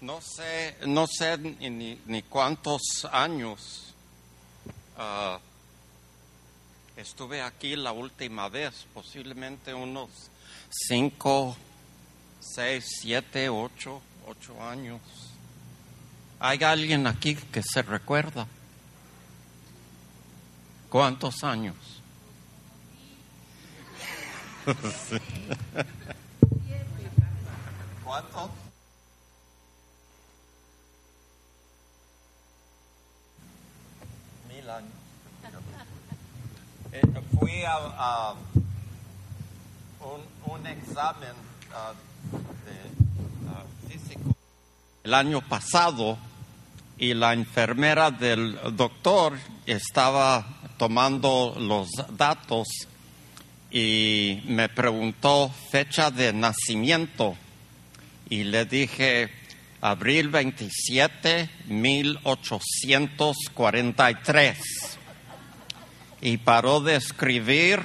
No sé, no sé ni, ni cuántos años ah, estuve aquí la última vez, posiblemente unos cinco, seis, siete, ocho, ocho años. ¿Hay alguien aquí que se recuerda? ¿Cuántos años? ¿Cuántos? Años. Eh, fui a, un examen ah, de, ah, físico el año pasado y la enfermera del doctor estaba tomando los datos y me preguntó fecha de nacimiento y le dije abril 27, 1843. Y paró de escribir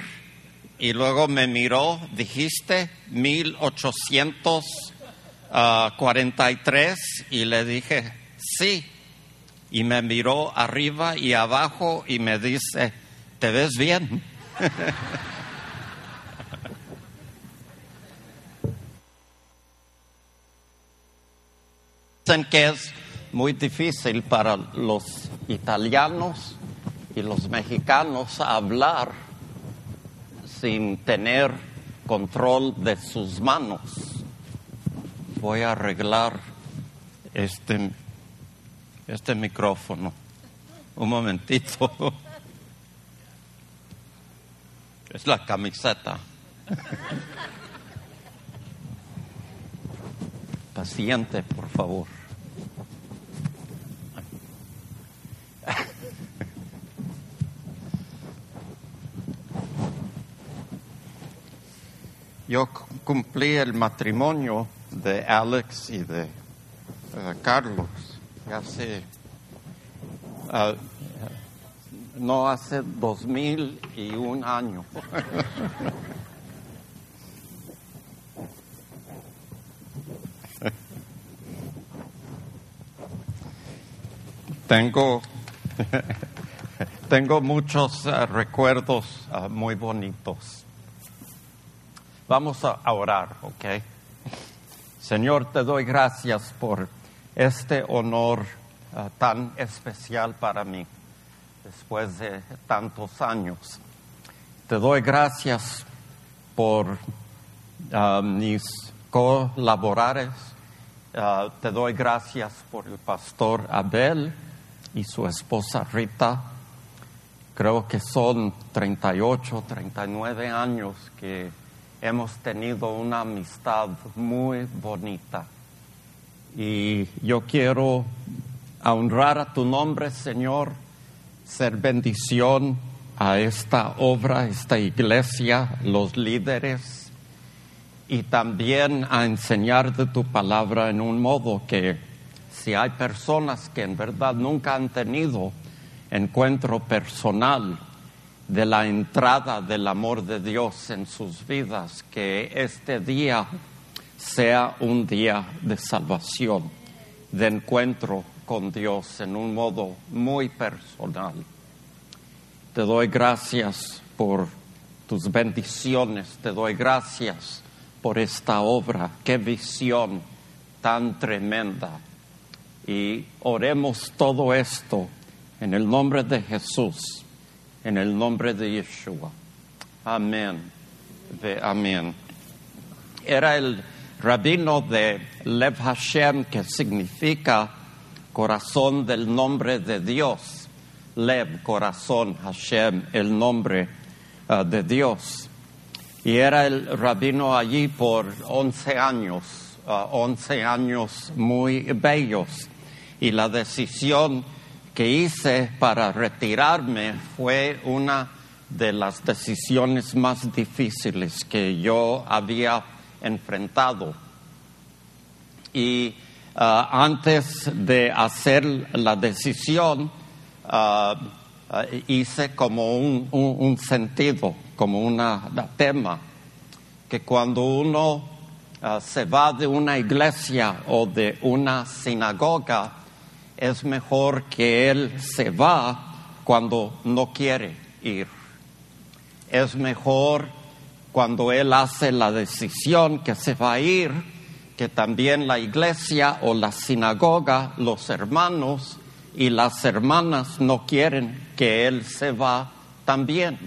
y luego me miró, dijiste 1843 y le dije, sí. Y me miró arriba y abajo y me dice, ¿te ves bien? Dicen que es muy difícil para los italianos y los mexicanos hablar sin tener control de sus manos. Voy a arreglar este, este micrófono. Un momentito. Es la camiseta. Paciente, por favor. Yo cumplí el matrimonio de Alex y de uh, Carlos hace, uh, no hace dos mil y un año. tengo, tengo muchos uh, recuerdos uh, muy bonitos. Vamos a, orar, ¿ok? Señor, te doy gracias por este honor uh, tan especial para mí después de tantos años. Te doy gracias por mis colaboradores. te doy gracias por el pastor Abel y su esposa Rita. Creo que son 38, 39 años que hemos tenido una amistad muy bonita. Y yo quiero honrar a tu nombre, Señor, ser bendición a esta obra, esta iglesia, los líderes, y también a enseñar de tu palabra en un modo que si hay personas que en verdad nunca han tenido encuentro personal de la entrada del amor de Dios en sus vidas, que este día sea un día de salvación, de encuentro con Dios en un modo muy personal. Te doy gracias por tus bendiciones, te doy gracias por esta obra, qué visión tan tremenda. Y oremos todo esto en el nombre de Jesús, en el nombre de Yeshua. Amén. De amén. Era el rabino de Lev Hashem, que significa corazón del nombre de Dios. Lev, corazón, Hashem, el nombre uh, de Dios. Y era el rabino allí por 11 años, uh, 11 años muy bellos. Y la decisión que hice para retirarme fue una de las decisiones más difíciles que yo había enfrentado. Y uh, antes de hacer la decisión, uh, uh, hice como un, sentido, como un tema, que cuando uno ah, se va de una iglesia o de una sinagoga, es mejor que él se va cuando no quiere ir. Es mejor cuando él hace la decisión que se va a ir, que también la iglesia o la sinagoga, los hermanos y las hermanas no quieren que él se va también.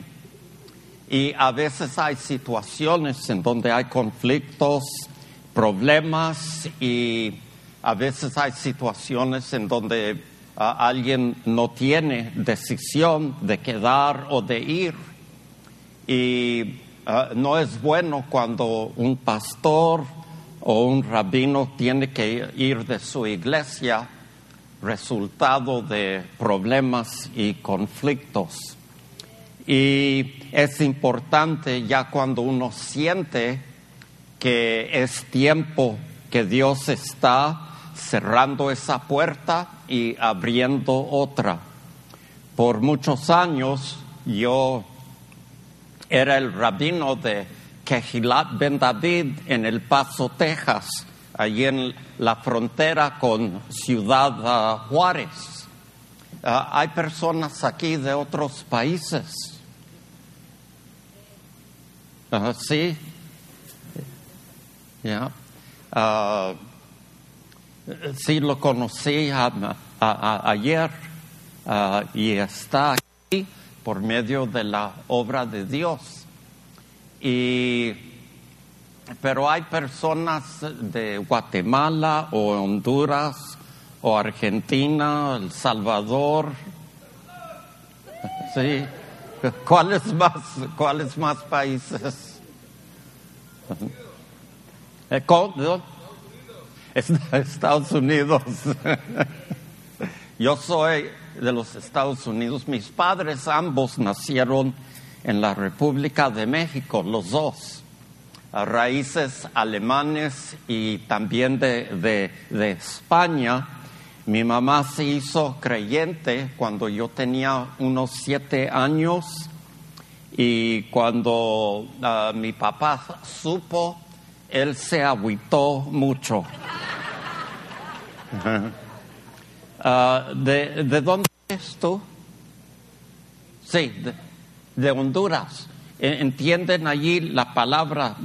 Y a veces hay situaciones en donde hay conflictos, problemas y a veces hay situaciones en donde ah, alguien no tiene decisión de quedar o de ir. Y ah, no es bueno cuando un pastor o un rabino tiene que ir de su iglesia resultado de problemas y conflictos. Y es importante ya cuando uno siente que es tiempo que Dios está cerrando esa puerta y abriendo otra. Por muchos años yo era el rabino de Kehilat Ben David en El Paso, Texas, allí en la frontera con Ciudad ah, Juárez. Ah, hay personas aquí de otros países sí. Ya. Ah, sí, lo conocí ayer ah, y está aquí por medio de la obra de Dios. Y, pero hay personas de Guatemala o Honduras o Argentina, El Salvador. Sí. ¿Cuáles más, cuáles más países? Eh, Estados Unidos. Yo soy de los Estados Unidos. Mis padres ambos nacieron en la República de México, los dos. Raíces alemanes y también de, de España mi mamá se hizo creyente cuando yo tenía unos siete años y cuando ah, mi papá supo, él se agüitó mucho. Ah, ¿de, ¿de, dónde eres tú? Sí, de, Honduras. E, ¿Entienden allí la palabra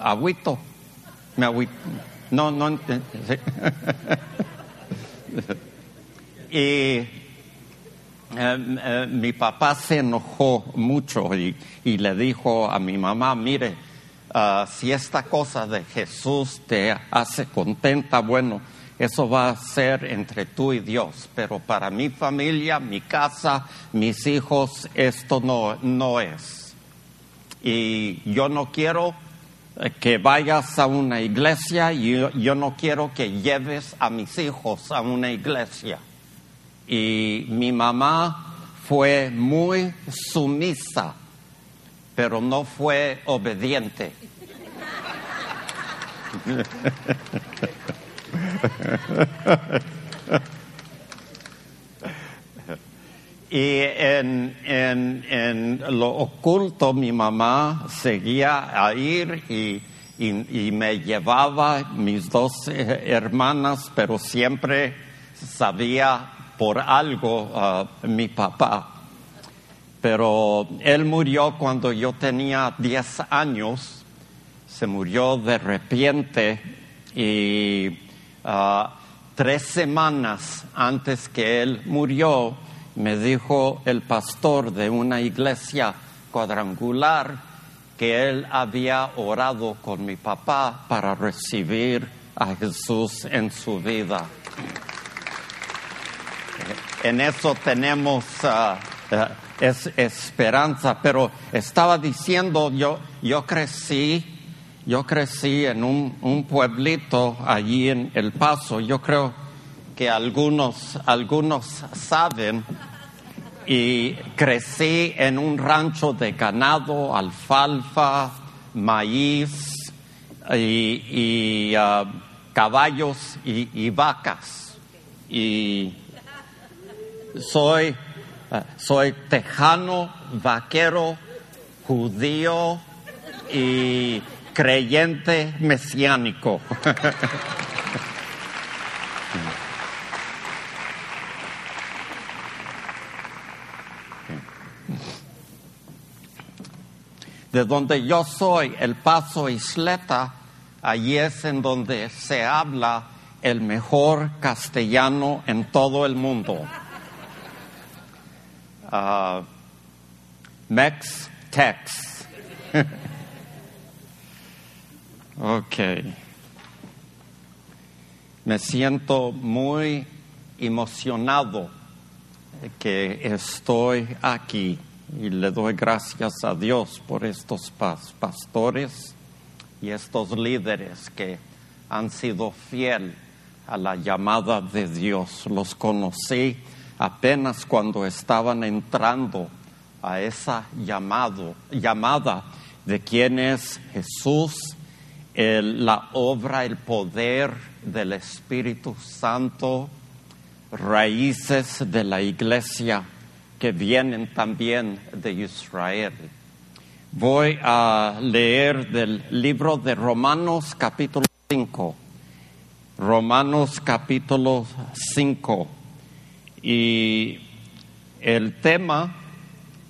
agüito? Me agüito. No, no. y eh, eh, mi papá se enojó mucho y, le dijo a mi mamá, mire, ah, si esta cosa de Jesús te hace contenta, bueno, eso va a ser entre tú y Dios, pero para mi familia, mi casa, mis hijos, esto no, no es. Y yo no quiero que vayas a una iglesia y yo, no quiero que lleves a mis hijos a una iglesia. Y mi mamá fue muy sumisa, pero no fue obediente. Y en, en, en, lo oculto mi mamá seguía a ir y, y, me llevaba mis dos hermanas, pero siempre sabía por algo uh, mi papá. Pero él murió cuando yo tenía 10 años, se murió de repente y uh, tres semanas antes que él murió, me dijo el pastor de una iglesia cuadrangular que él había orado con mi papá para recibir a Jesús en su vida. En eso tenemos uh, uh, esperanza, pero estaba diciendo, yo, yo crecí, yo crecí en un, pueblito allí en El Paso, yo creo que algunos, algunos saben, y crecí en un rancho de ganado, alfalfa, maíz y, uh, caballos y, vacas. Y soy, soy tejano, vaquero, judío y, creyente mesiánico. de donde yo soy, El Paso Isleta, allí es en donde se habla el mejor castellano en todo el mundo. Uh, Mex Tex. ok. Me siento muy emocionado que estoy aquí y le doy gracias a Dios por estos pastores y estos líderes que han sido fiel a la llamada de Dios. Los conocí apenas cuando estaban entrando a esa llamado, llamada de quién es Jesús, la obra, el poder del Espíritu Santo, raíces de la iglesia que vienen también de Israel. Voy a leer del libro de Romanos capítulo 5. Romanos capítulo 5. Y el tema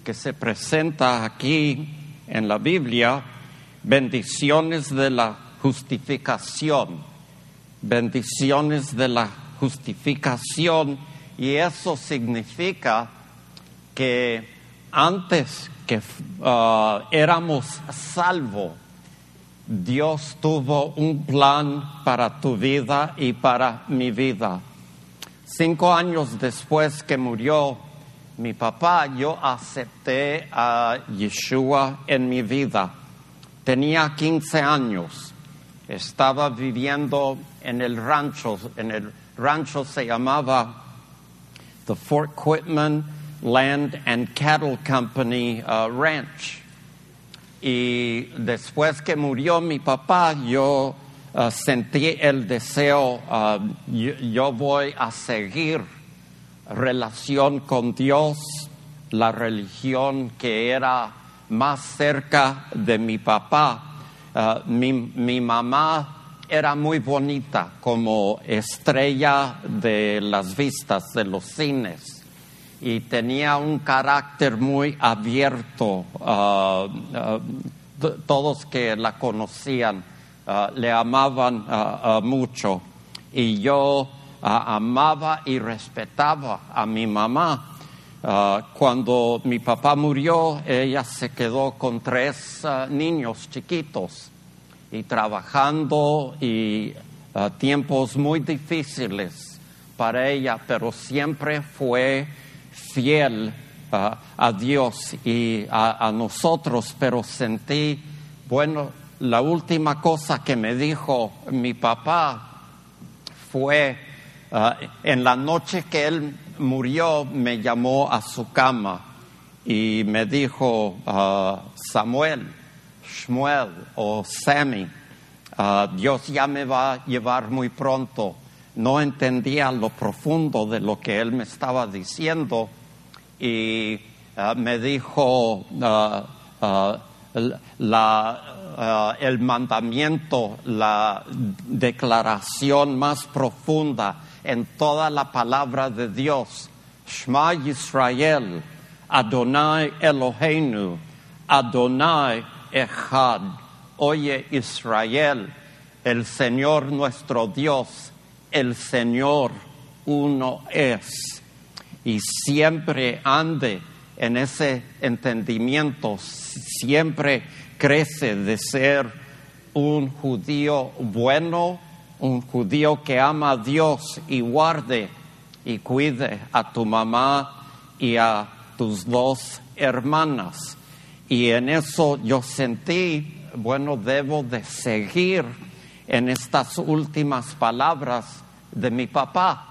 que se presenta aquí en la Biblia, bendiciones de la justificación, bendiciones de la justificación, y eso significa que antes que uh, éramos salvos, Dios tuvo un plan para tu vida y para mi vida. Cinco años después que murió mi papá, yo acepté a Yeshua en mi vida. Tenía 15 años. Estaba viviendo en el rancho. En el rancho se llamaba the Fort Quitman Land and Cattle Company uh, Ranch. Y después que murió mi papá, yo uh, sentí el deseo, uh, yo, voy a seguir relación con Dios, la religión que era más cerca de mi papá. mi, mi mamá era muy bonita como estrella de las vistas de los cines y tenía un carácter muy abierto. Ah, ah, todos que la conocían ah, le amaban mucho. Y yo amaba y respetaba a mi mamá. cuando mi papá murió, ella se quedó con tres niños chiquitos. Y trabajando y tiempos muy difíciles para ella, pero siempre fue fiel a Dios y a, nosotros, pero sentí, bueno, la última cosa que me dijo mi papá fue, uh, en la noche que él murió, me llamó a su cama y me dijo, uh, Samuel, Shmuel o Sammy, Dios ya me va a llevar muy pronto no entendía lo profundo de lo que él me estaba diciendo y ah, me dijo ah, el mandamiento, la declaración más profunda en toda la palabra de Dios. Shema Israel, Adonai Eloheinu, Adonai Echad. Oye Israel, el Señor nuestro Dios el Señor uno es y siempre ande en ese entendimiento, siempre crece de ser un judío bueno, un judío que ama a Dios y guarde y cuide a tu mamá y a tus dos hermanas. Y en eso yo sentí, bueno, debo de seguir en estas últimas palabras de mi papá,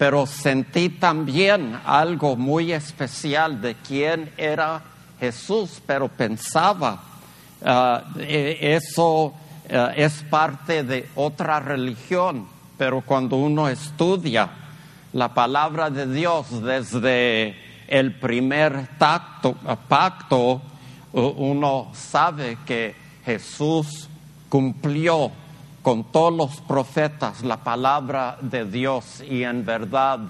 pero sentí también algo muy especial de quién era Jesús, pero pensaba, ah, e, eso ah, es parte de otra religión, pero cuando uno estudia la palabra de Dios desde el primer tacto, pacto, uno sabe que Jesús cumplió con todos los profetas la palabra de Dios y en verdad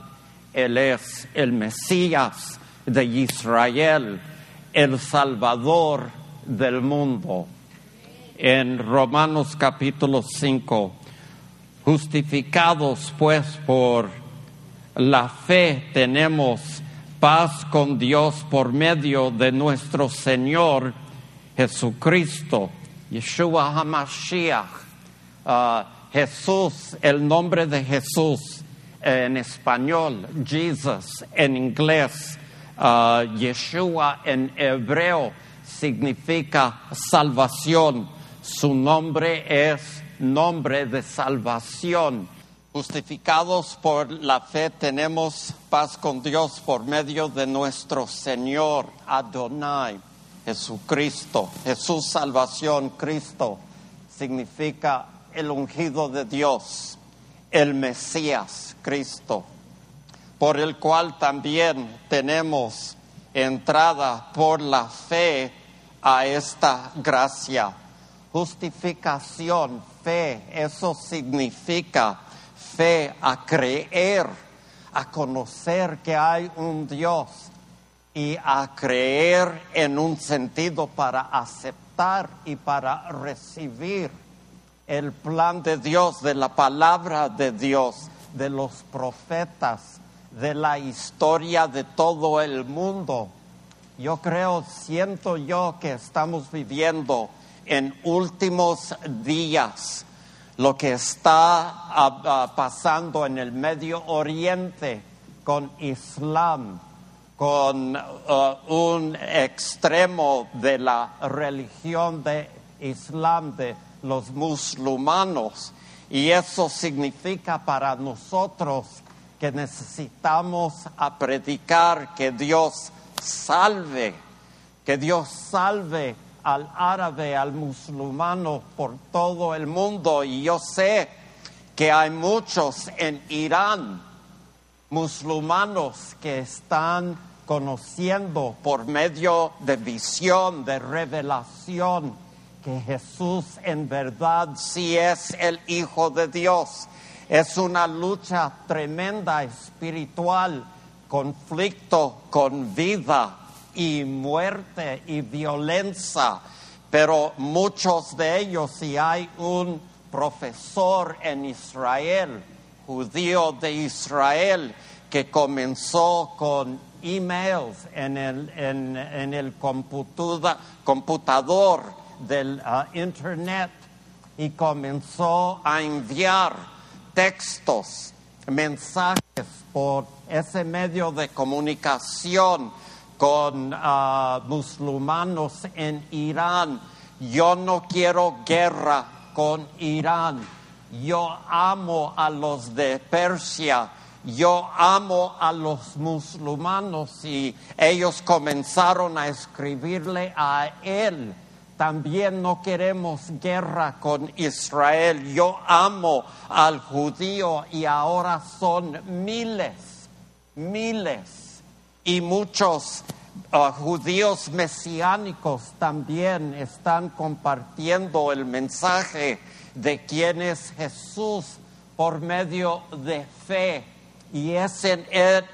Él es el Mesías de Israel, el Salvador del mundo. En Romanos capítulo 5, justificados pues por la fe tenemos paz con Dios por medio de nuestro Señor Jesucristo, Yeshua HaMashiach, uh, Jesús, el nombre de Jesús en español, Jesus en inglés, uh, Yeshua en hebreo significa salvación. Su nombre es nombre de salvación. Justificados por la fe tenemos paz con Dios por medio de nuestro Señor Adonai, Jesucristo. Jesús salvación, Cristo, significa el ungido de Dios, el Mesías, Cristo, por el cual también tenemos entrada por la fe a esta gracia. Justificación, fe, eso significa fe a creer, a conocer que hay un Dios y a creer en un sentido para aceptar y para recibir el plan de Dios, de la palabra de Dios, de los profetas, de la historia de todo el mundo. Yo creo, siento yo que estamos viviendo en últimos días lo que está ah, ah, pasando en el Medio Oriente con Islam, con ah, un extremo de la religión de Islam, de los musulmanos. Y eso significa para nosotros que necesitamos a predicar que Dios salve, que Dios salve al árabe, al musulmano por todo el mundo. Y yo sé que hay muchos en Irán, musulmanos, que están conociendo por medio de visión, de revelación, que Jesús en verdad sí es el Hijo de Dios. Es una lucha tremenda espiritual, conflicto con vida y muerte y violencia, pero muchos de ellos, si hay un profesor en Israel, judío de Israel, que comenzó con emails en el, en, el computador del uh, Internet y comenzó a enviar textos, mensajes por ese medio de comunicación con uh, musulmanos en Irán. Yo no quiero guerra con Irán. Yo amo a los de Persia. Yo amo a los musulmanos y ellos comenzaron a escribirle a él. También no queremos guerra con Israel. Yo amo al judío y ahora son miles, miles y muchos uh, judíos mesiánicos también están compartiendo el mensaje de quién es Jesús por medio de fe. Y es en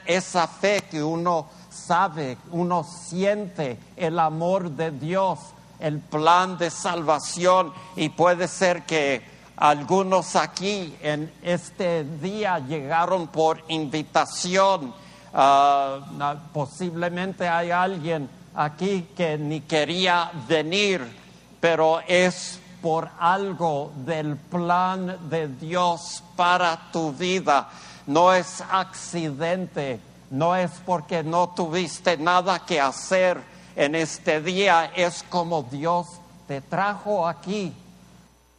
esa fe que uno sabe, uno siente el amor de Dios, el plan de salvación. Y puede ser que algunos aquí en este día llegaron por invitación Ah, posiblemente hay alguien aquí que ni quería venir, pero es por algo del plan de Dios para tu vida. No es accidente, no es porque no tuviste nada que hacer en este día, es como Dios te trajo aquí.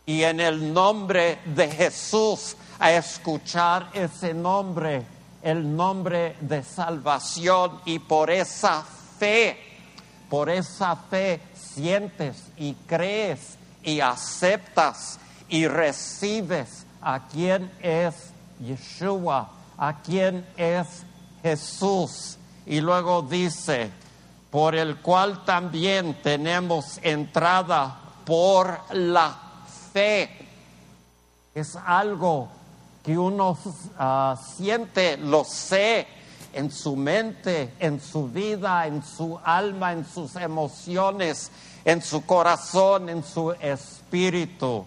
Y en el nombre de Jesús, a escuchar ese nombre, el nombre de salvación y por esa fe, por esa fe sientes y crees y aceptas y recibes a quien es Yeshua, a quien es Jesús. Y luego dice, por el cual también tenemos entrada por la fe. Es algo que uno ah, siente, lo sé en su mente, en su vida, en su alma, en sus emociones, en su corazón, en su espíritu.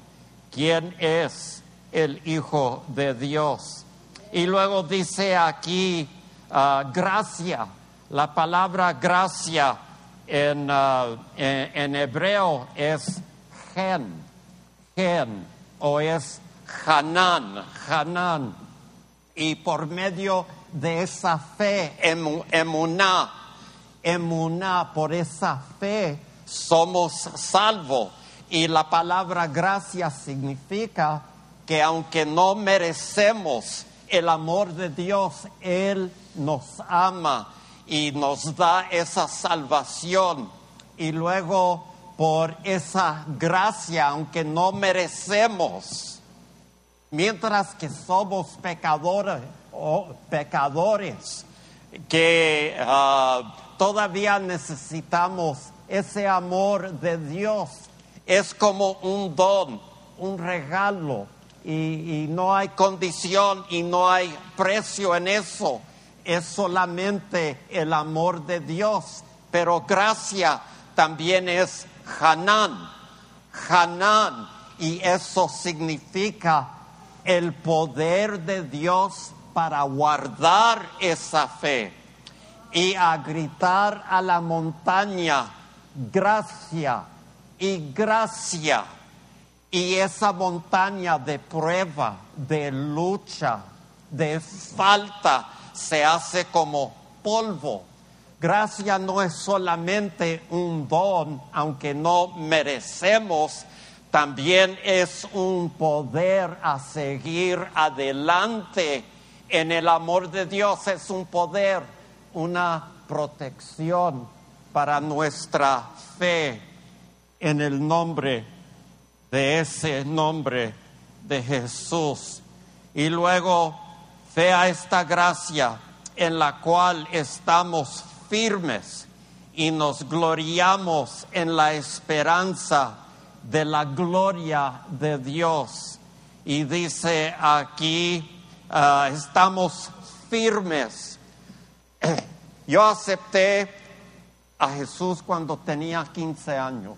¿Quién es el Hijo de Dios? Y luego dice aquí, ah, gracia. La palabra gracia en, ah, en, en hebreo es gen, gen, o es Hanan, Hanan. Y por medio de esa fe, emu- emuná, emuná, por esa fe somos salvos. Y la palabra gracia significa que aunque no merecemos el amor de Dios, Él nos ama y nos da esa salvación. Y luego por esa gracia, aunque no merecemos, mientras que somos pecadores o pecadores que ah, todavía necesitamos ese amor de Dios es como un don un regalo y no hay condición y no hay precio en eso es solamente el amor de Dios pero gracia también es Hanan Hanan y eso significa el poder de Dios para guardar esa fe y a gritar a la montaña, gracia y gracia. Y esa montaña de prueba, de lucha, de falta, se hace como polvo. Gracia no es solamente un don, aunque no merecemos, también es un poder a seguir adelante en el amor de Dios, es un poder, una protección para nuestra fe en el nombre de ese nombre de Jesús. Y luego fe a esta gracia en la cual estamos firmes y nos gloriamos en la esperanza de la gloria de Dios. Y dice aquí, ah, estamos firmes. Yo acepté a Jesús cuando tenía 15 años.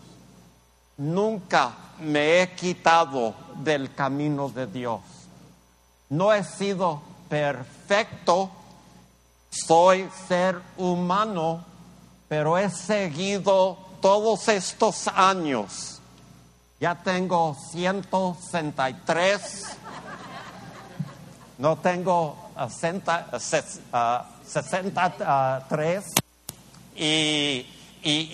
Nunca me he quitado del camino de Dios. No he sido perfecto, soy ser humano, pero he seguido todos estos años. Ya tengo 163, no tengo ses- ah, 63 y, y-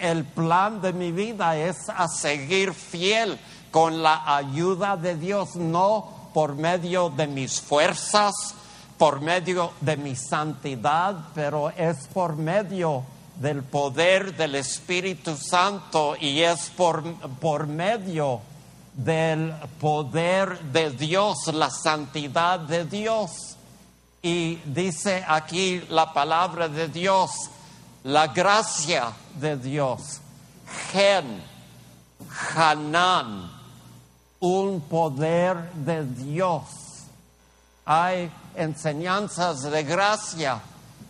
el plan de mi vida es seguir fiel con la ayuda de Dios, no por medio de mis fuerzas, por medio de mi santidad, pero es por medio del poder del Espíritu Santo y es por, por medio del poder de Dios, la santidad de Dios. Y dice aquí la palabra de Dios, la gracia de Dios, gen, Hanan, un poder de Dios. Hay enseñanzas de gracia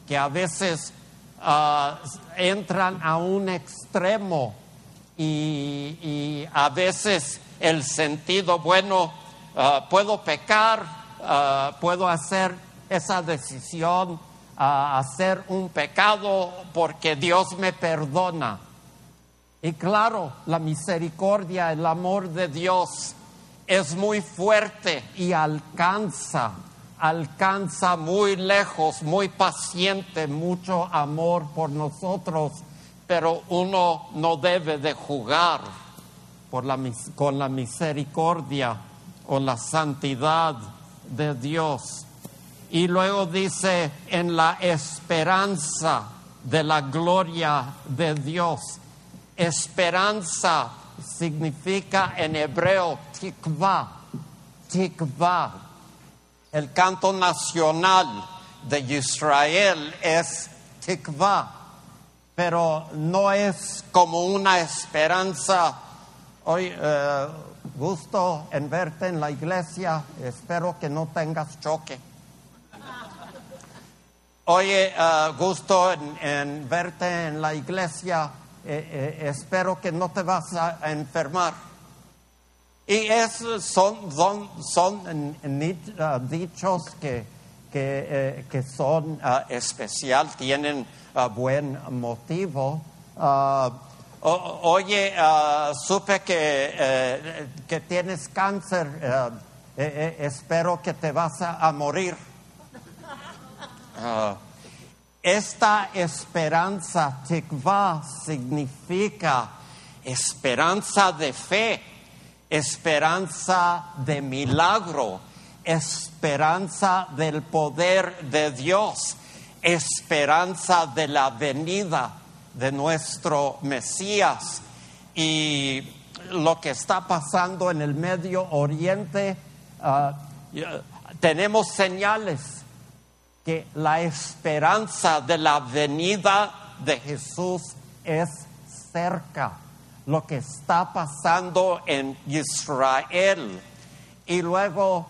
que a veces ah, entran a un extremo y, a veces el sentido, bueno, ah, puedo pecar, ah, puedo hacer esa decisión, hacer un pecado porque Dios me perdona. Y claro, la misericordia, el amor de Dios es muy fuerte y alcanza, alcanza muy lejos, muy paciente, mucho amor por nosotros, pero uno no debe de jugar por la con la misericordia o la santidad de Dios. Y luego dice, en la esperanza de la gloria de Dios. Esperanza significa en hebreo tikva, tikva. El canto nacional de Israel es tikva, pero no es como una esperanza hoy eh, gusto en verte en la iglesia. Espero que no tengas choque. Oye, eh, gusto en, en verte en la iglesia. Eh, eh, espero que no te vas a enfermar. Y esos son, son, son ah, dichos que, que, eh, que son ah, especial, tienen ah, buen motivo. O- oye, ah, supe que, eh, que tienes cáncer, eh, espero que te vas a, morir. Esta esperanza, tikva, significa esperanza de fe, esperanza de milagro, esperanza del poder de Dios, esperanza de la venida de nuestro Mesías. Y lo que está pasando en el Medio Oriente, ah, ya- tenemos señales que la esperanza de la venida de Jesús es cerca. Lo que está pasando en Israel. Y luego,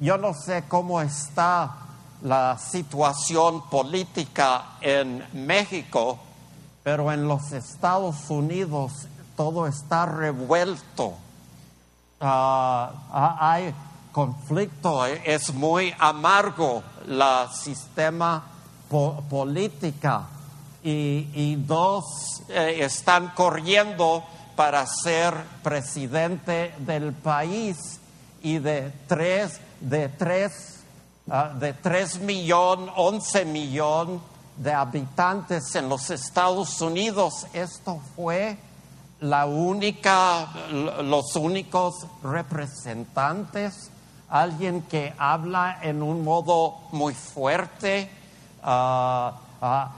yo no sé cómo está la situación política en México, pero en los Estados Unidos todo está revuelto. Ah, ah, hay conflicto, eh, es muy amargo el sistema po- política y, dos eh, están corriendo para ser presidente del país y de tres, de tres, ah, de tres millón, once millón de habitantes en los Estados Unidos. Esto fue la única, los únicos representantes, alguien que habla en un modo muy fuerte, ah,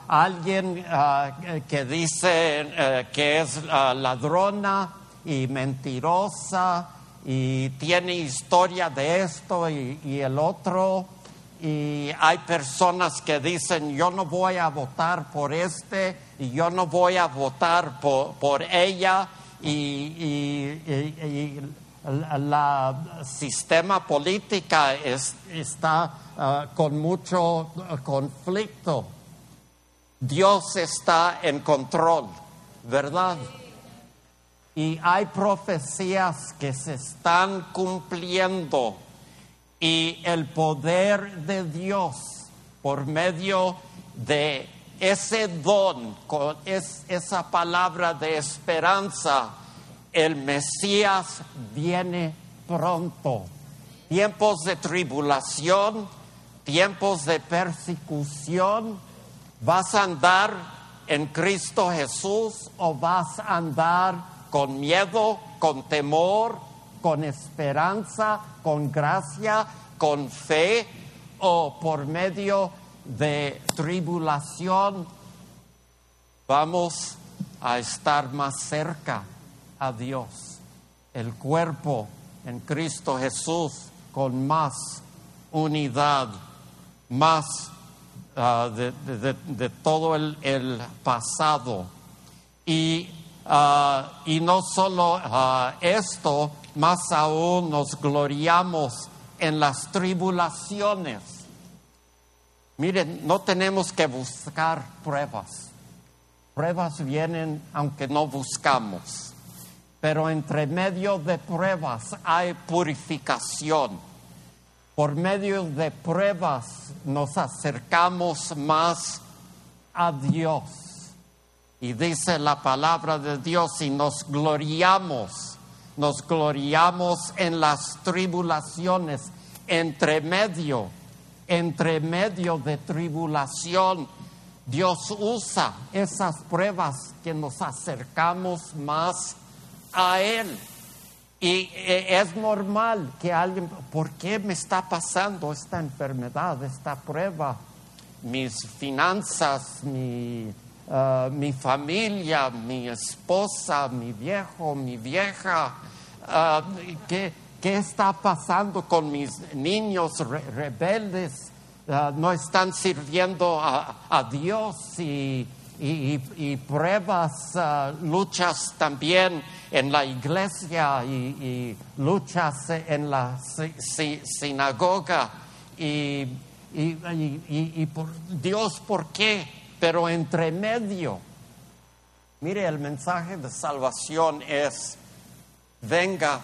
alguien ah, que dice eh, que es ah, ladrona y mentirosa y tiene historia de esto y, el otro. Y hay personas que dicen, yo no voy a votar por este y yo no voy a votar por, por ella. Y, y- y- sistema política es- está ah, con mucho conflicto. Dios está en control, ¿verdad? Y hay profecías que se están cumpliendo y el poder de Dios por medio de ese don, con es- esa palabra de esperanza, el Mesías viene pronto. Tiempos de tribulación, tiempos de persecución, ¿vas a andar en Cristo Jesús o vas a andar con miedo, con temor, con esperanza, con gracia, con fe o por medio de tribulación? Vamos a estar más cerca a Dios, el cuerpo en Cristo Jesús con más unidad, más ah, de, de- todo el, el pasado. Y, ah, y no solo ah, esto, más aún nos gloriamos en las tribulaciones. Miren, no tenemos que buscar pruebas. Pruebas vienen aunque no buscamos. Pero entre medio de pruebas hay purificación. Por medio de pruebas nos acercamos más a Dios. Y dice la palabra de Dios y nos gloriamos, nos gloriamos en las tribulaciones, entre medio, entre medio de tribulación. Dios usa esas pruebas que nos acercamos más a Él. Y eh, es normal que alguien, ¿por qué me está pasando esta enfermedad, esta prueba? Mis finanzas, mi, ah, mi familia, mi esposa, mi viejo, mi vieja. ah, ¿qué, qué está pasando con mis niños re- rebeldes? No están sirviendo a, a Dios y, y, pruebas, ah, luchas también en la iglesia y, luchas en la si- si- sinagoga. Y- y por Dios, ¿por qué? Pero entre medio, mire, el mensaje de salvación es, venga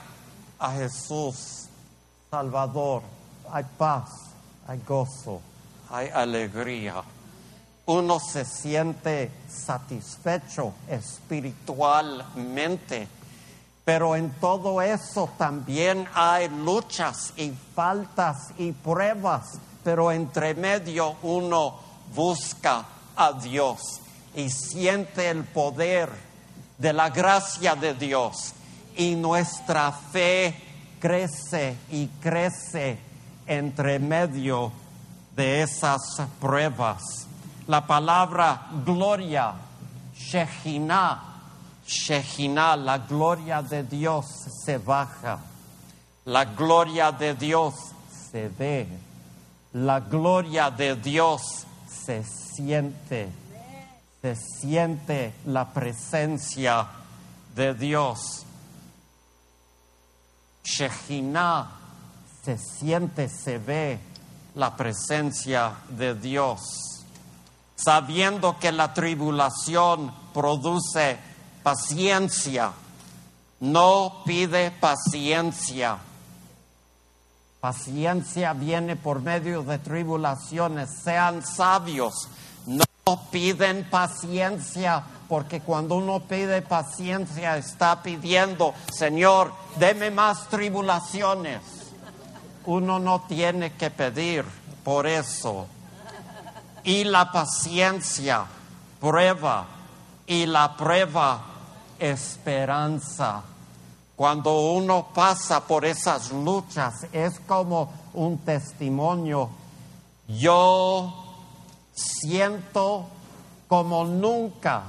a Jesús, Salvador, hay paz, hay gozo, hay alegría uno se siente satisfecho espiritualmente, pero en todo eso también hay luchas y faltas y pruebas, pero entre medio uno busca a Dios y siente el poder de la gracia de Dios. Y nuestra fe crece y crece entre medio de esas pruebas. La palabra gloria, Shejina, Shejina, la gloria de Dios se baja, la gloria de Dios se ve, la gloria de Dios se siente, se siente la presencia de Dios. Shejina se siente, se ve la presencia de Dios, sabiendo que la tribulación produce paciencia, no pide paciencia. Paciencia viene por medio de tribulaciones, sean sabios, no piden paciencia, porque cuando uno pide paciencia está pidiendo, Señor, deme más tribulaciones uno no tiene que pedir por eso. Y la paciencia, prueba, y la prueba, esperanza. Cuando uno pasa por esas luchas, es como un testimonio. Yo siento como nunca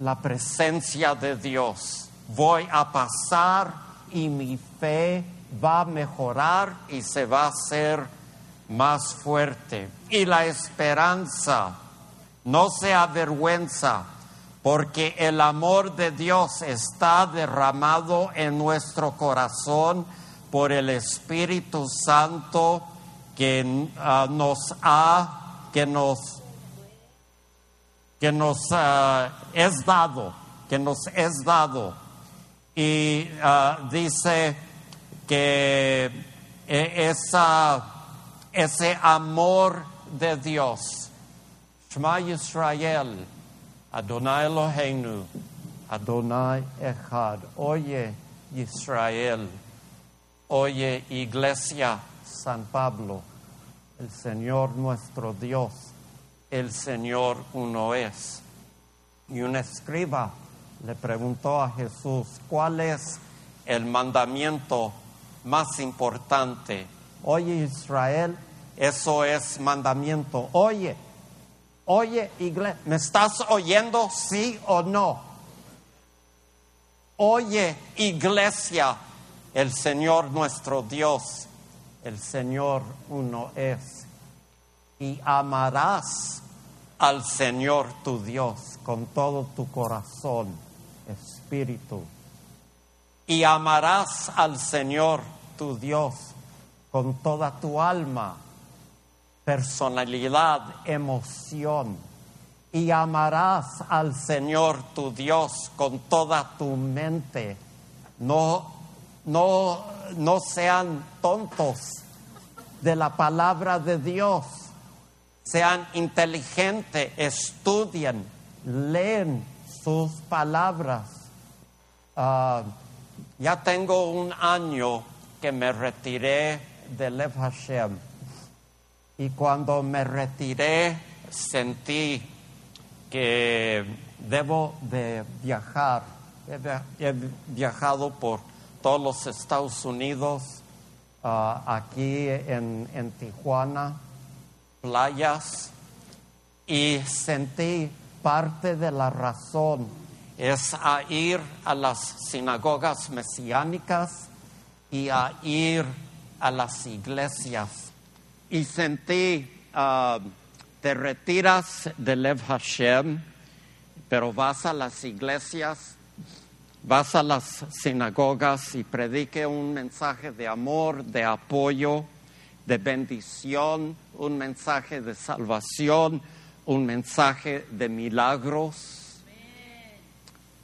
la presencia de Dios. Voy a pasar y mi fe va a mejorar y se va a hacer más fuerte. Y la esperanza no se avergüenza, porque el amor de Dios está derramado en nuestro corazón por el Espíritu Santo que ah, nos ha, que nos, que nos ah, es dado, que nos es dado. Y ah, dice que eh, esa, ese amor de Dios, Shema Yisrael, Adonai Eloheinu, Adonai Echad, oye Israel, oye Iglesia San Pablo, el Señor nuestro Dios, el Señor uno es. Y un escriba le preguntó a Jesús, ¿cuál es el mandamiento más importante? Oye Israel, eso es mandamiento. Oye, oye iglesia, ¿me estás oyendo sí o no? Oye iglesia, el Señor nuestro Dios, el Señor uno es. Y amarás al Señor tu Dios con todo tu corazón, espíritu. Y amarás al Señor tu Dios con toda tu alma, personalidad, emoción. Y amarás al Señor tu Dios con toda tu mente. No, no, no sean tontos de la palabra de Dios. Sean inteligentes, estudien, leen sus palabras. Ah, ya tengo un año que me retiré de Lev Hashem. Y cuando me retiré sentí que debo de viajar. He, via- he viajado por todos los Estados Unidos, ah, aquí en, en Tijuana, playas, y sentí parte de la razón es a ir a las sinagogas mesiánicas y a ir a las iglesias. Y sentí, ah, te retiras de Lev Hashem pero vas a las iglesias, vas a las sinagogas y predique un mensaje de amor, de apoyo, de bendición, un mensaje de salvación, un mensaje de milagros.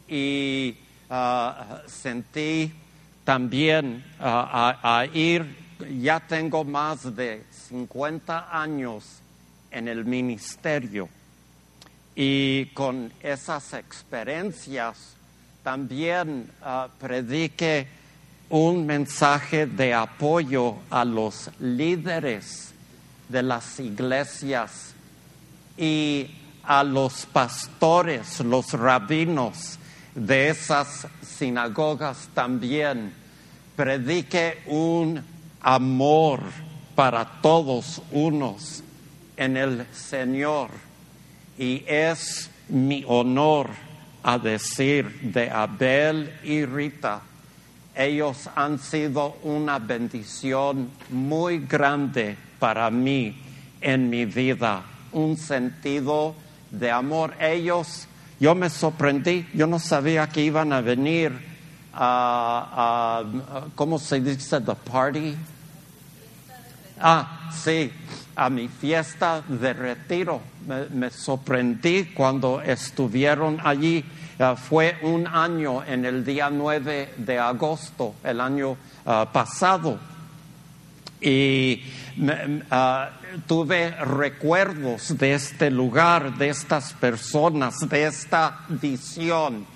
Y ah, sentí también ah, a, a ir, ya tengo más de 50 años en el ministerio y con esas experiencias también ah, predique un mensaje de apoyo a los líderes de las iglesias y a los pastores, los rabinos de esas sinagogas también. Predique un amor para todos unos en el Señor. Y es mi honor a decir de Abel y Rita, ellos han sido una bendición muy grande para mí en mi vida, un sentido de amor. Ellos, yo me sorprendí, yo no sabía que iban a venir ¿cómo se dice? The party. Ah, sí, a mi fiesta de retiro. Me, sorprendí cuando estuvieron allí. Ah, fue un año en el día 9 de agosto, el año ah, pasado. Y ah, tuve recuerdos de este lugar, de estas personas, de esta visión.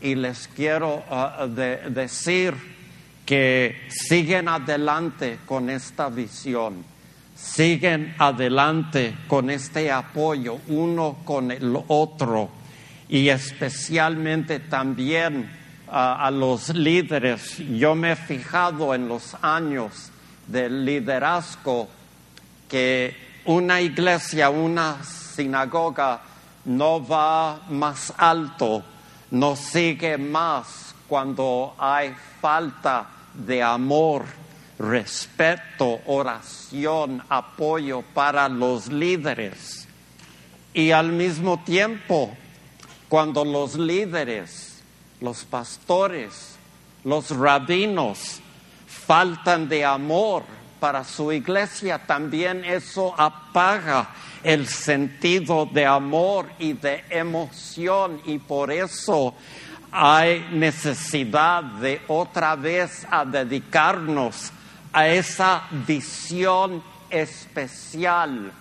Y les quiero decir que siguen adelante con esta visión siguen adelante con este apoyo uno con el otro y especialmente también a los líderes. Yo me he fijado en los años del liderazgo que una iglesia, una sinagoga no va más alto, no sigue más cuando hay falta de amor respeto, oración, apoyo para los líderes. Y al mismo tiempo, cuando los líderes, los pastores, los rabinos faltan de amor para su iglesia, también eso apaga el sentido de amor y de emoción y por eso hay necesidad de otra vez a dedicarnos a esa visión especial,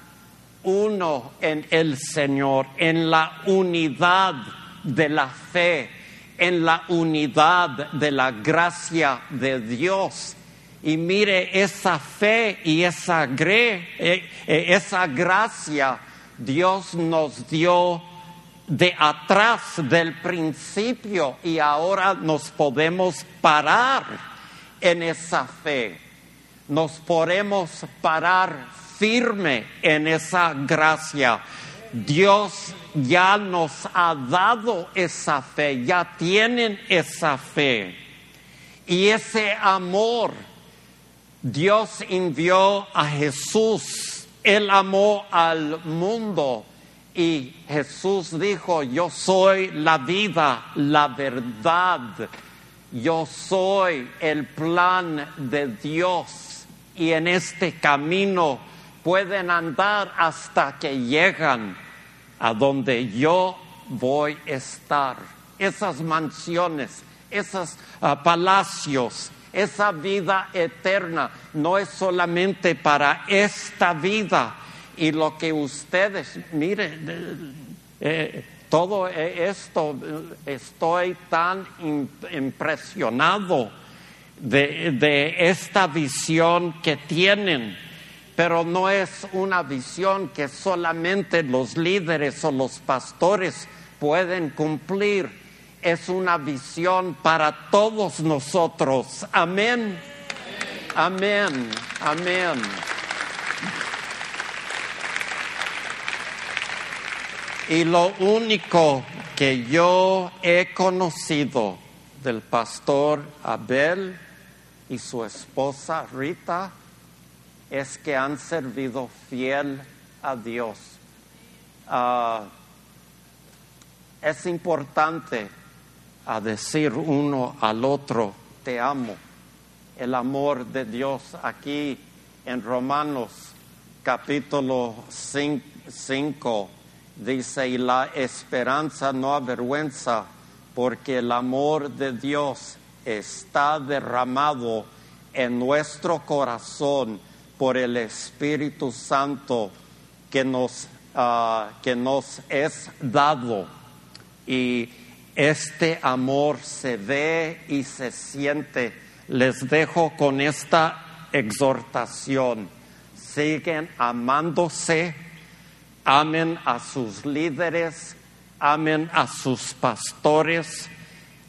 uno en el Señor, en la unidad de la fe, en la unidad de la gracia de Dios. Y mire esa fe y esa, eh, eh, esa gracia Dios nos dio de atrás del principio y ahora nos podemos parar en esa fe nos podemos parar firme en esa gracia. Dios ya nos ha dado esa fe, ya tienen esa fe. Y ese amor, Dios envió a Jesús, Él amó al mundo y Jesús dijo, yo soy la vida, la verdad, yo soy el plan de Dios y en este camino pueden andar hasta que llegan a donde yo voy a estar. Esas mansiones, esos ah, palacios, esa vida eterna no es solamente para esta vida. Y lo que ustedes, mire, eh, todo esto, estoy tan impresionado de, esta visión que tienen, pero no es una visión que solamente los líderes o los pastores pueden cumplir, es una visión para todos nosotros. Amén. Amén. Amén. Y lo único que yo he conocido del pastor Abel y su esposa Rita es que han servido fiel a Dios. Ah, es importante a decir uno al otro, te amo. El amor de Dios aquí en Romanos capítulo 5 dice, y la esperanza no avergüenza, porque el amor de Dios está derramado en nuestro corazón por el Espíritu Santo que nos, ah, que nos es dado. Y este amor se ve y se siente. Les dejo con esta exhortación. Siguen amándose, amen a sus líderes, amen a sus pastores,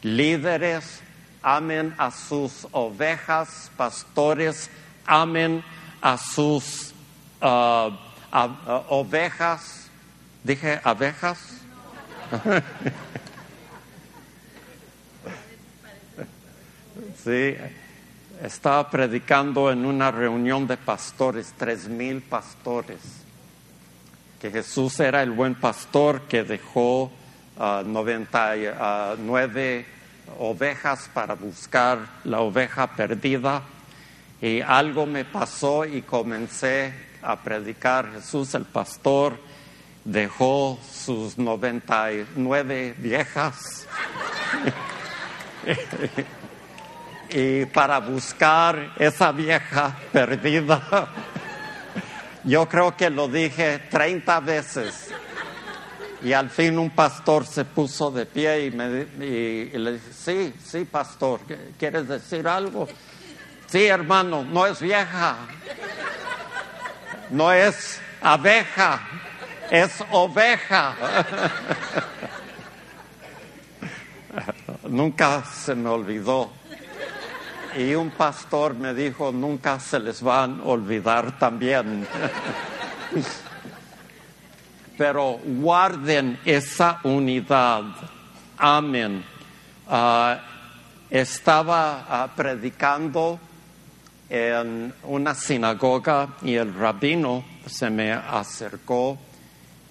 líderes, amen a sus ovejas, pastores, amen a sus uh, a, a, ovejas. Dije abejas. sí, estaba predicando en una reunión de pastores, tres mil pastores, que Jesús era el buen pastor que dejó uh, 99 ovejas para buscar la oveja perdida y algo me pasó y comencé a predicar. Jesús el pastor dejó sus 99 viejas y para buscar esa vieja perdida. Yo creo que lo dije 30 veces. Y al fin un pastor se puso de pie y, me, y, y le dije, sí, sí, pastor, ¿quieres decir algo? Sí, hermano, no es vieja, no es abeja, es oveja. nunca se me olvidó. Y un pastor me dijo, nunca se les van a olvidar también. Pero guarden esa unidad. Amén. Uh, estaba uh, predicando en una sinagoga y el rabino se me acercó.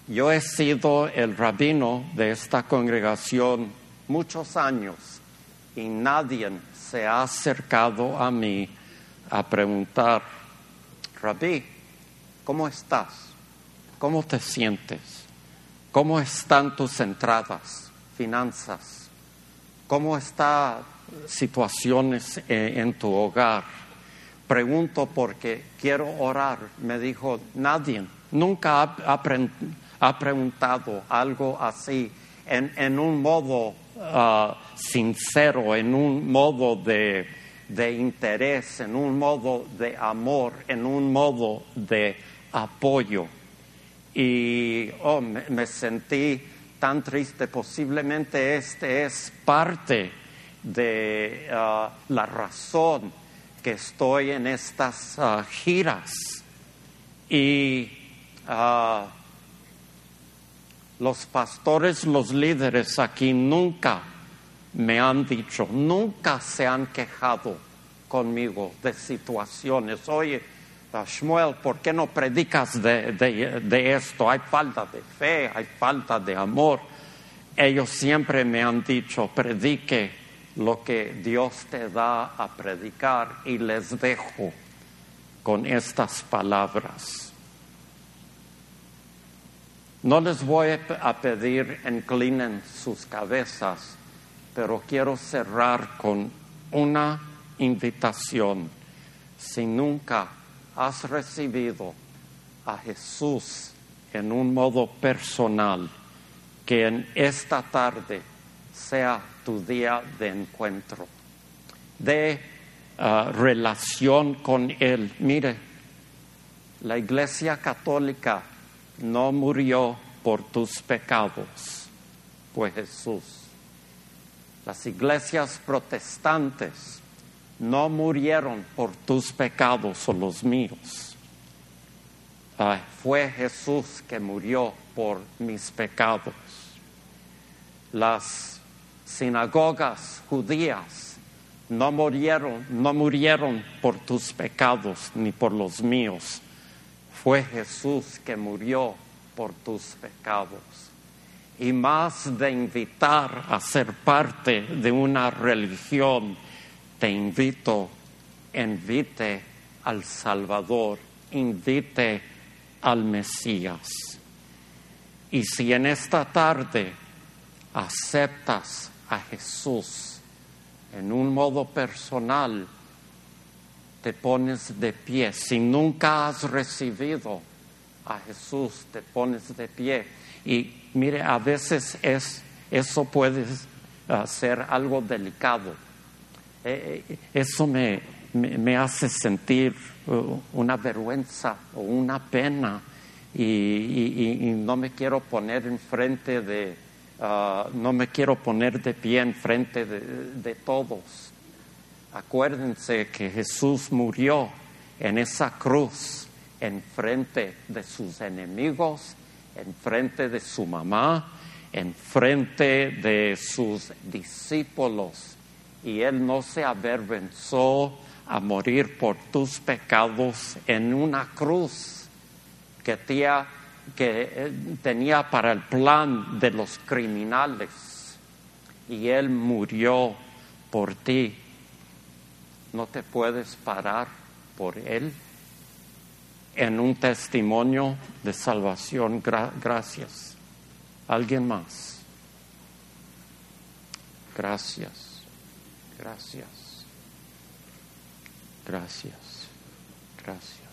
Yo he sido el rabino de esta congregación muchos años y nadie se ha acercado a mí a preguntar, Rabí, ¿cómo estás? ¿Cómo te sientes? ¿Cómo están tus entradas, finanzas? ¿Cómo están situaciones en tu hogar? Pregunto porque quiero orar. Me dijo, nadie, nunca ha, ha, ha preguntado algo así en, en un modo uh, sincero, en un modo de, de interés, en un modo de amor, en un modo de apoyo. Y oh, me, sentí tan triste. Posiblemente este es parte de uh, la razón que estoy en estas uh, giras. Y los pastores, los líderes aquí nunca me han dicho, nunca se han quejado conmigo de situaciones. Oye, Shmuel, ¿por qué no predicas de, de, de, esto? Hay falta de fe, hay falta de amor. Ellos siempre me han dicho, predique lo que Dios te da a predicar y les dejo con estas palabras. No les voy a pedir inclinen sus cabezas, pero quiero cerrar con una invitación. Si nunca has recibido a Jesús en un modo personal, que en esta tarde sea tu día de encuentro, de uh, relación con Él. Mire, la Iglesia Católica no murió por tus pecados, fue Jesús. Las iglesias protestantes no murieron por tus pecados o los míos. Fue Jesús que murió por mis pecados. Las sinagogas judías no murieron, no murieron por tus pecados ni por los míos. Fue Jesús que murió por tus pecados. y más de invitar a ser parte de una religión, te invito, invite al Salvador, invite al Mesías. Y si en esta tarde aceptas a Jesús en un modo personal, te pones de pie. Si nunca has recibido a Jesús, te pones de pie. Y mire, a veces es, eso puede uh, ser algo delicado. Eh, eh, eso me, me, me, hace sentir uh, una vergüenza o una pena y, y, y, no me quiero poner enfrente de, uh, no me quiero poner de pie enfrente de, de todos. Acuérdense que Jesús murió en esa cruz en frente de sus enemigos, en frente de su mamá, en frente de sus discípulos. Y él no se avergonzó a morir por tus pecados en una cruz que, que tenía para el plan de los criminales. Y él murió por ti. No te puedes parar por él en un testimonio de salvación. Gra gracias. ¿Alguien más? Gracias. Gracias. Gracias. Gracias.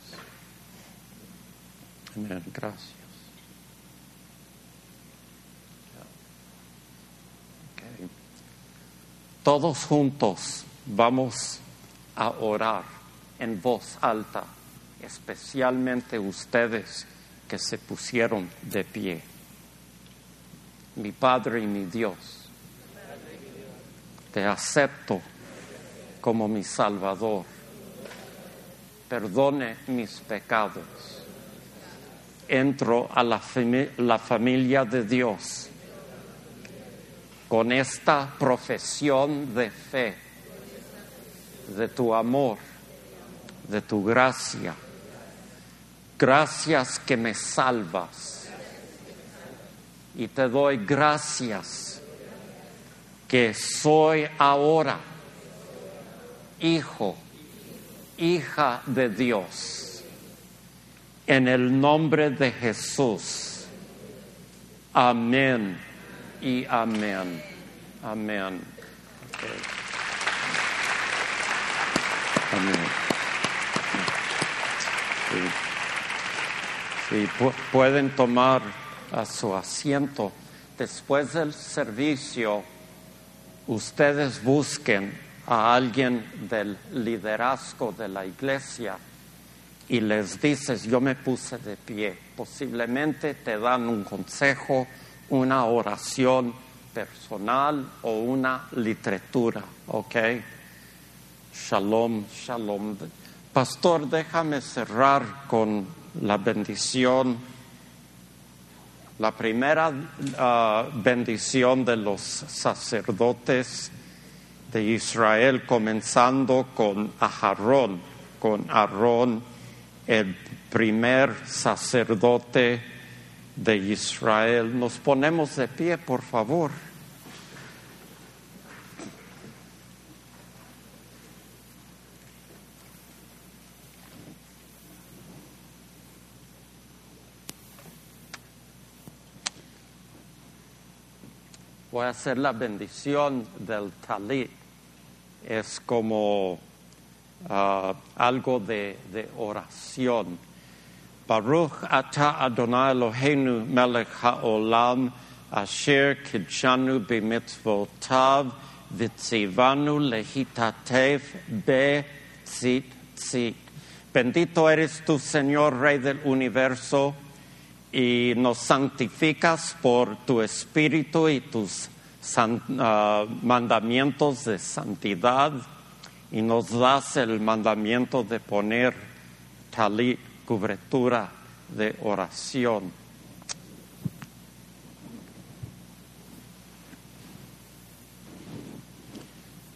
Amén. Gracias. Todos juntos vamos a orar en voz alta especialmente ustedes que se pusieron de pie. Mi Padre y mi Dios, te acepto como mi Salvador. Perdone mis pecados. Entro a la, la familia de Dios con esta profesión de fe, de tu amor, de tu gracia Gracias que me salvas. Y te doy gracias que soy ahora hijo, hija de Dios. En el nombre de Jesús. Amén y amén. Amén. Amén. Sí. Pueden tomar a su asiento. Después del servicio, ustedes busquen a alguien del liderazgo de la iglesia y les dices, yo me puse de pie. Posiblemente te dan un consejo, una oración personal o una literatura, ¿ok? Shalom, shalom. Pastor, déjame cerrar con la bendición, la primera uh, bendición de los sacerdotes de Israel, comenzando con Aharón, con Aarón, el primer sacerdote de Israel. Nos ponemos de pie, por favor. Voy a hacer la bendición del talit. Es como uh, algo de, oración. Baruch ata Adonai Eloheinu melech haolam asher kidshanu b'mitzvotav v'tzivanu lehitatev be tzit tzit. Bendito eres tu Señor, Rey del universo, y nos santificas por tu espíritu y tus uh, mandamientos de santidad y nos das el mandamiento de poner talit, cobertura de oración.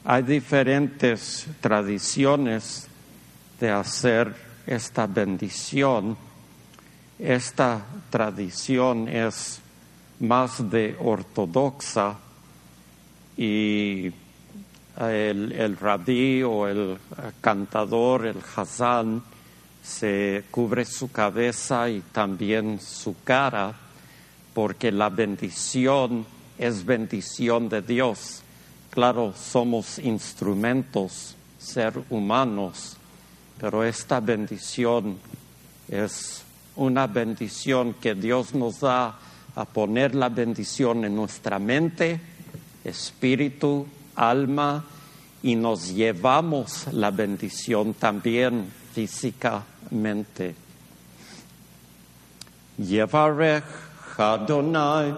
Hay diferentes tradiciones de hacer esta bendición esta tradición es más de ortodoxa y el, el rabí o el cantador, el hazán, se cubre su cabeza y también su cara porque la bendición es bendición de Dios. Claro, somos instrumentos, ser humanos, pero esta bendición es una bendición que Dios nos da a poner la bendición en nuestra mente, espíritu, alma, y nos llevamos la bendición también físicamente. Yevarech Adonai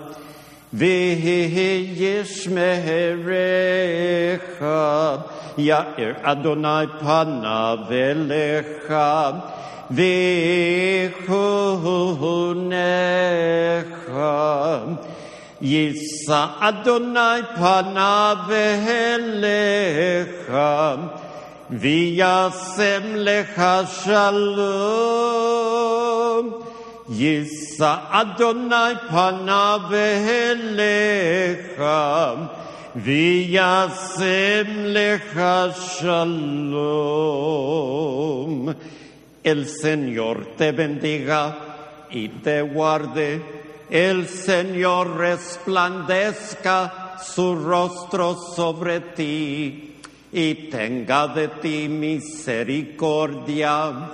v'yishmerecha Ya'ir Adonai ויחונך יישא אדוני פניו אליך וישם לך שלום יישא אדוני פניו אליך וישם לך שלום. El Señor te bendiga y te guarde. El Señor resplandezca su rostro sobre ti y tenga de ti misericordia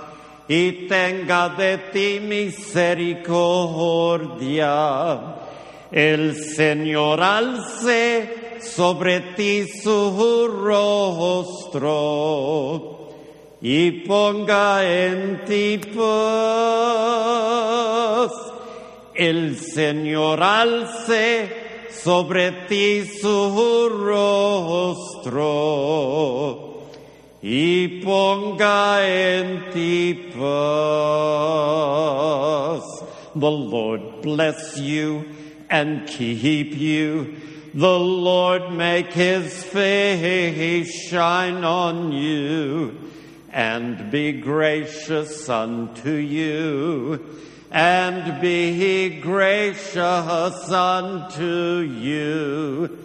y tenga de ti misericordia. El Señor alce sobre ti su rostro y ponga en ti paz. El Señor alce sobre ti su rostro y ponga en ti paz. The Lord bless you and keep you. The Lord make his face shine on you and be gracious unto you and be he gracious unto you.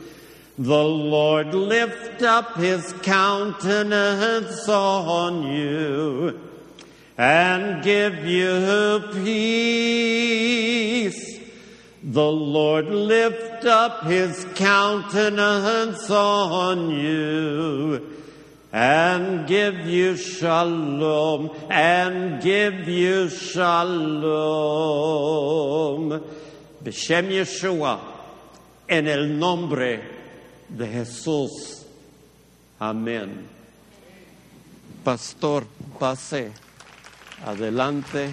The Lord lift up his countenance on you and give you peace. The Lord lift up his countenance on you and give you shalom and give you shalom. Beshem Yeshua, en el nombre de Jesús. Amén. Pastor, pase adelante.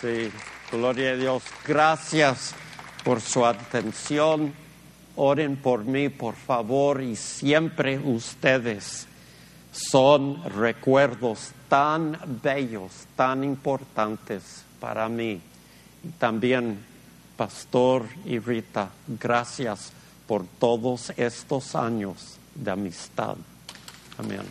Sí, gloria a Dios. Gracias por su atención. Oren por mí, por favor, y siempre ustedes son recuerdos tan bellos, tan importantes para mí. Y también, Pastor y Rita, gracias por todos estos años de amistad. Amén.